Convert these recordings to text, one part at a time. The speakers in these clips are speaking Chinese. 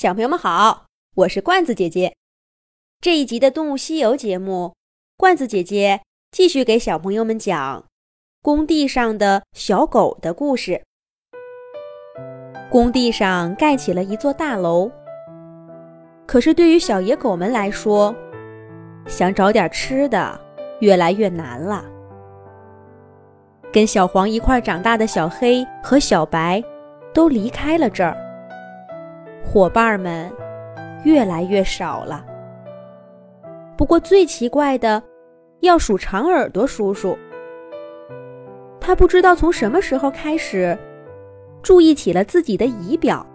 小朋友们好，我是罐子姐姐。这一集的《动物西游》节目，罐子姐姐继续给小朋友们讲工地上的小狗的故事。工地上盖起了一座大楼，可是对于小野狗们来说，想找点吃的越来越难了。跟小黄一块长大的小黑和小白都离开了这儿。伙伴们越来越少了。不过最奇怪的，要数长耳朵叔叔。他不知道从什么时候开始，注意起了自己的仪表。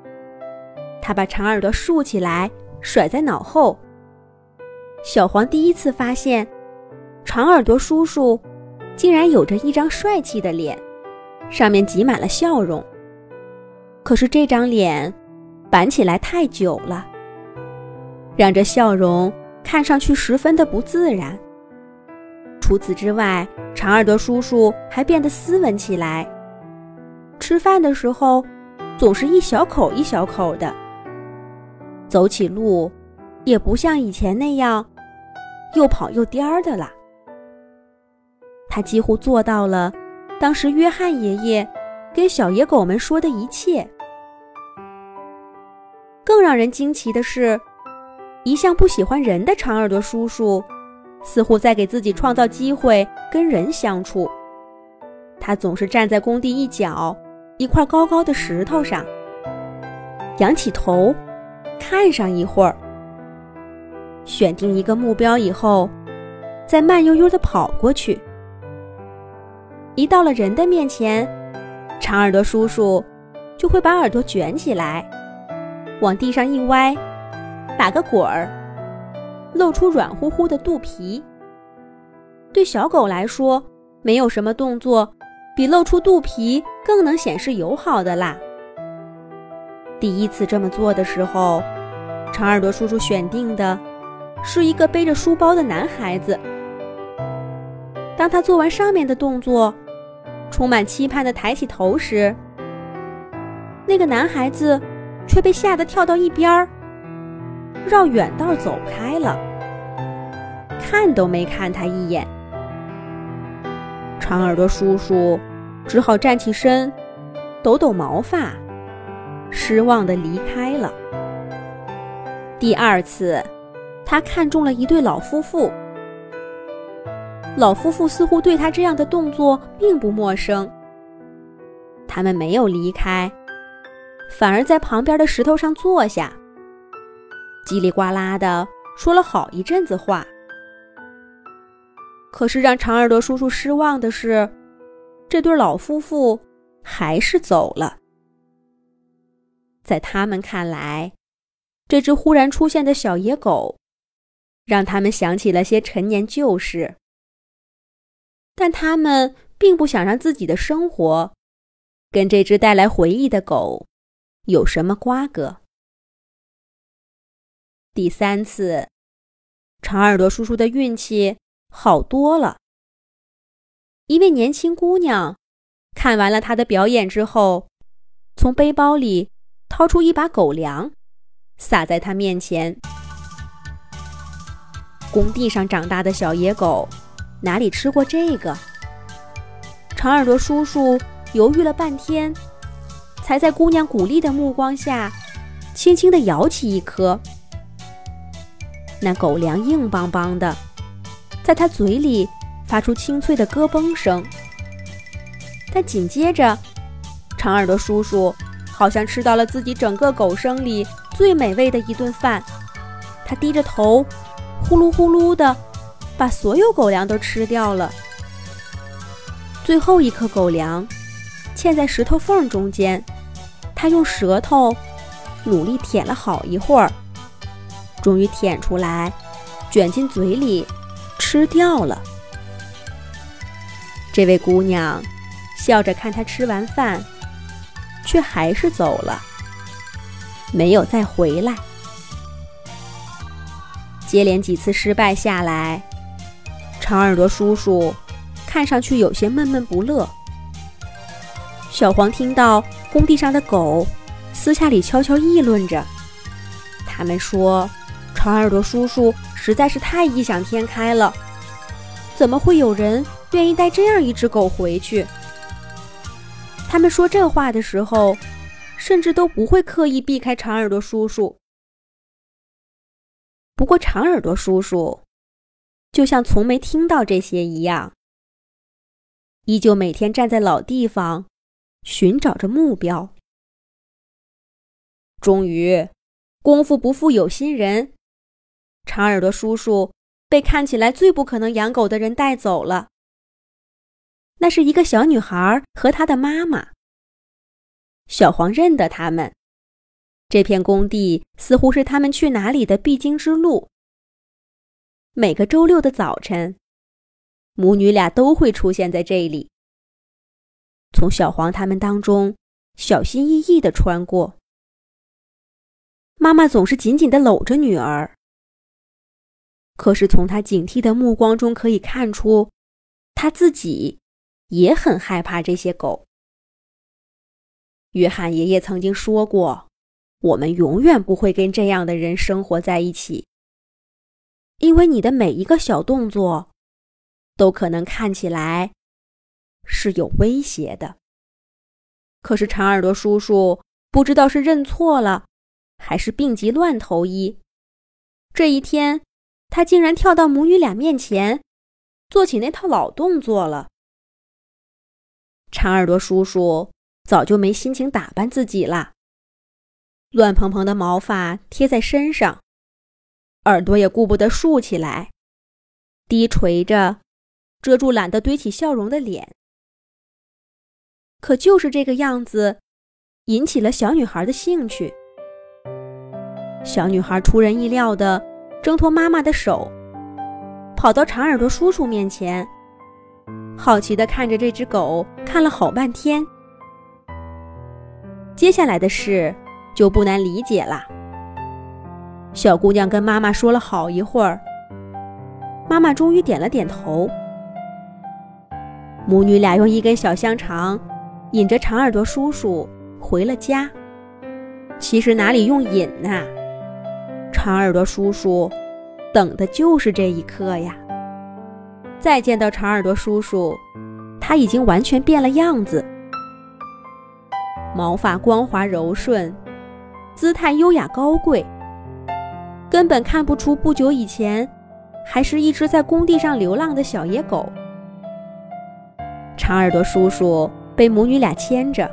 他把长耳朵竖起来，甩在脑后。小黄第一次发现，长耳朵叔叔竟然有着一张帅气的脸，上面挤满了笑容。可是这张脸。板起来太久了，让这笑容看上去十分的不自然。除此之外，长耳朵叔叔还变得斯文起来。吃饭的时候，总是一小口一小口的。走起路，也不像以前那样又跑又颠儿的了。他几乎做到了当时约翰爷爷跟小野狗们说的一切。让人惊奇的是，一向不喜欢人的长耳朵叔叔，似乎在给自己创造机会跟人相处。他总是站在工地一角一块高高的石头上，仰起头，看上一会儿，选定一个目标以后，再慢悠悠地跑过去。一到了人的面前，长耳朵叔叔就会把耳朵卷起来。往地上一歪，打个滚儿，露出软乎乎的肚皮。对小狗来说，没有什么动作比露出肚皮更能显示友好的啦。第一次这么做的时候，长耳朵叔叔选定的是一个背着书包的男孩子。当他做完上面的动作，充满期盼地抬起头时，那个男孩子。却被吓得跳到一边儿，绕远道走开了，看都没看他一眼。长耳朵叔叔只好站起身，抖抖毛发，失望地离开了。第二次，他看中了一对老夫妇，老夫妇似乎对他这样的动作并不陌生，他们没有离开。反而在旁边的石头上坐下，叽里呱啦的说了好一阵子话。可是让长耳朵叔叔失望的是，这对老夫妇还是走了。在他们看来，这只忽然出现的小野狗，让他们想起了些陈年旧事。但他们并不想让自己的生活跟这只带来回忆的狗。有什么瓜葛？第三次，长耳朵叔叔的运气好多了。一位年轻姑娘看完了他的表演之后，从背包里掏出一把狗粮，撒在他面前。工地上长大的小野狗哪里吃过这个？长耳朵叔叔犹豫了半天。才在姑娘鼓励的目光下，轻轻地咬起一颗。那狗粮硬邦邦的，在他嘴里发出清脆的咯嘣声。但紧接着，长耳朵叔叔好像吃到了自己整个狗生里最美味的一顿饭。他低着头，呼噜呼噜的把所有狗粮都吃掉了。最后一颗狗粮嵌在石头缝中间。他用舌头努力舔了好一会儿，终于舔出来，卷进嘴里吃掉了。这位姑娘笑着看他吃完饭，却还是走了，没有再回来。接连几次失败下来，长耳朵叔叔看上去有些闷闷不乐。小黄听到。工地上的狗私下里悄悄议论着：“他们说，长耳朵叔叔实在是太异想天开了，怎么会有人愿意带这样一只狗回去？他们说这话的时候，甚至都不会刻意避开长耳朵叔叔。不过，长耳朵叔叔就像从没听到这些一样，依旧每天站在老地方，寻找着目标。终于，功夫不负有心人，长耳朵叔叔被看起来最不可能养狗的人带走了。那是一个小女孩和她的妈妈。小黄认得他们，这片工地似乎是他们去哪里的必经之路。每个周六的早晨，母女俩都会出现在这里，从小黄他们当中小心翼翼地穿过。妈妈总是紧紧地搂着女儿，可是从她警惕的目光中可以看出，她自己。也很害怕这些狗。约翰爷爷曾经说过：“我们永远不会跟这样的人生活在一起，因为你的每一个小动作，都可能看起来是有威胁的。”可是长耳朵叔叔不知道是认错了，还是病急乱投医，这一天他竟然跳到母女俩面前，做起那套老动作了。长耳朵叔叔早就没心情打扮自己了，乱蓬蓬的毛发贴在身上，耳朵也顾不得竖起来，低垂着，遮住懒得堆起笑容的脸。可就是这个样子，引起了小女孩的兴趣。小女孩出人意料的挣脱妈妈的手，跑到长耳朵叔叔面前。好奇的看着这只狗，看了好半天。接下来的事就不难理解了。小姑娘跟妈妈说了好一会儿，妈妈终于点了点头。母女俩用一根小香肠引着长耳朵叔叔回了家。其实哪里用引呐？长耳朵叔叔等的就是这一刻呀。再见到长耳朵叔叔，他已经完全变了样子，毛发光滑柔顺，姿态优雅高贵，根本看不出不久以前还是一只在工地上流浪的小野狗。长耳朵叔叔被母女俩牵着，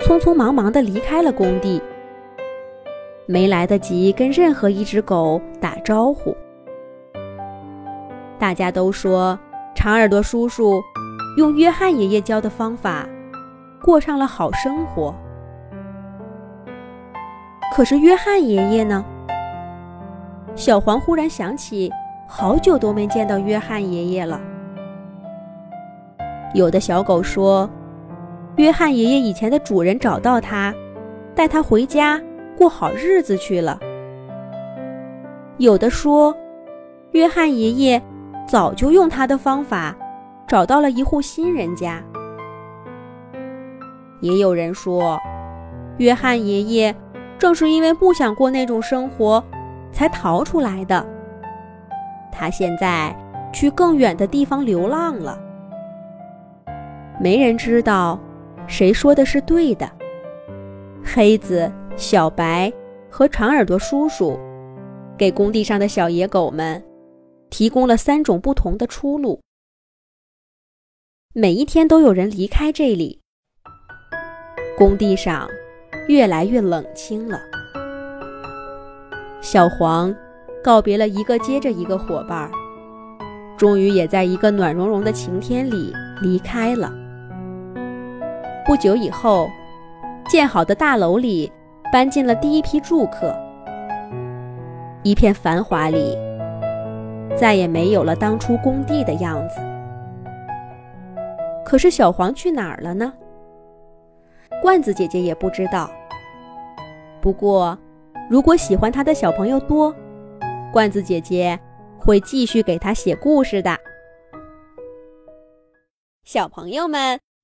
匆匆忙忙地离开了工地，没来得及跟任何一只狗打招呼。大家都说，长耳朵叔叔用约翰爷爷教的方法过上了好生活。可是约翰爷爷呢？小黄忽然想起，好久都没见到约翰爷爷了。有的小狗说，约翰爷爷以前的主人找到他，带他回家过好日子去了。有的说，约翰爷爷。早就用他的方法找到了一户新人家。也有人说，约翰爷爷正是因为不想过那种生活，才逃出来的。他现在去更远的地方流浪了。没人知道谁说的是对的。黑子、小白和长耳朵叔叔给工地上的小野狗们。提供了三种不同的出路。每一天都有人离开这里，工地上越来越冷清了。小黄告别了一个接着一个伙伴，终于也在一个暖融融的晴天里离开了。不久以后，建好的大楼里搬进了第一批住客，一片繁华里。再也没有了当初工地的样子。可是小黄去哪儿了呢？罐子姐姐也不知道。不过，如果喜欢他的小朋友多，罐子姐姐会继续给他写故事的。小朋友们